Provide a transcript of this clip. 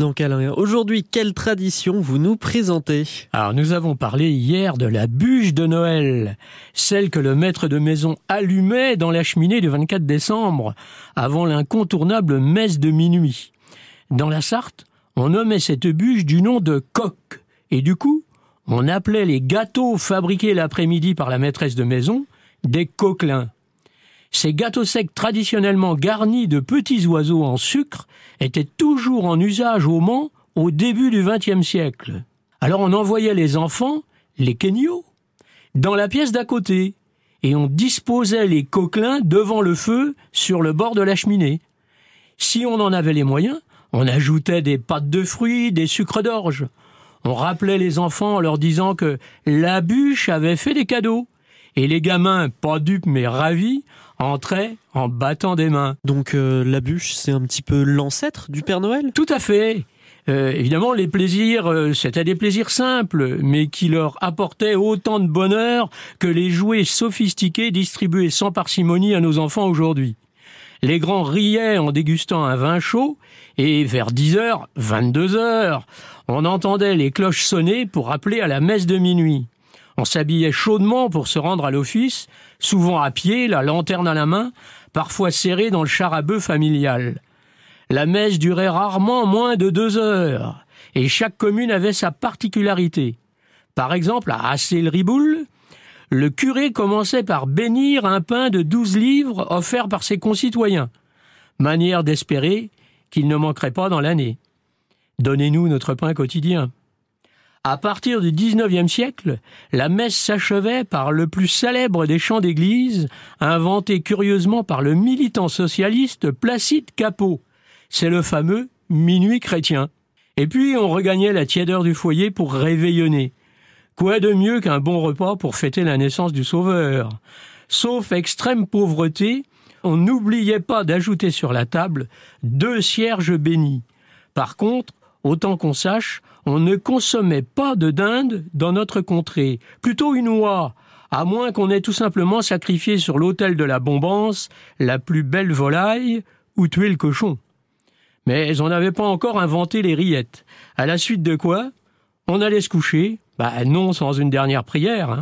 Donc Alain, aujourd'hui, quelle tradition vous nous présentez? Alors nous avons parlé hier de la bûche de Noël, celle que le maître de maison allumait dans la cheminée du 24 décembre, avant l'incontournable messe de minuit. Dans la Sarthe, on nommait cette bûche du nom de coq, et du coup, on appelait les gâteaux fabriqués l'après-midi par la maîtresse de maison des coquelins. Ces gâteaux secs traditionnellement garnis de petits oiseaux en sucre étaient toujours en usage au Mans au début du XXe siècle. Alors on envoyait les enfants, les kenyo, dans la pièce d'à côté, et on disposait les coquelins devant le feu sur le bord de la cheminée. Si on en avait les moyens, on ajoutait des pâtes de fruits, des sucres d'orge. On rappelait les enfants en leur disant que la bûche avait fait des cadeaux. Et les gamins, pas dupes mais ravis, entraient en battant des mains. Donc euh, la bûche, c'est un petit peu l'ancêtre du Père Noël? Tout à fait. Euh, évidemment, les plaisirs, euh, c'était des plaisirs simples, mais qui leur apportaient autant de bonheur que les jouets sophistiqués distribués sans parcimonie à nos enfants aujourd'hui. Les grands riaient en dégustant un vin chaud, et vers 10 heures, 22 heures, on entendait les cloches sonner pour appeler à la messe de minuit. On s'habillait chaudement pour se rendre à l'office, souvent à pied, la lanterne à la main, parfois serré dans le char à bœuf familial. La messe durait rarement moins de deux heures, et chaque commune avait sa particularité. Par exemple, à Assé-le-Riboul, le curé commençait par bénir un pain de douze livres offert par ses concitoyens, manière d'espérer qu'il ne manquerait pas dans l'année. Donnez-nous notre pain quotidien. À partir du XIXe siècle, la messe s'achevait par le plus célèbre des chants d'église, inventé curieusement par le militant socialiste Placide Capot. C'est le fameux minuit chrétien. Et puis on regagnait la tièdeur du foyer pour réveillonner. Quoi de mieux qu'un bon repas pour fêter la naissance du Sauveur? Sauf extrême pauvreté, on n'oubliait pas d'ajouter sur la table deux cierges bénis. Par contre, autant qu'on sache, on ne consommait pas de dinde dans notre contrée, plutôt une oie, à moins qu'on ait tout simplement sacrifié sur l'autel de la bombance la plus belle volaille ou tué le cochon. Mais on n'avait pas encore inventé les rillettes, à la suite de quoi on allait se coucher, bah non sans une dernière prière. Hein.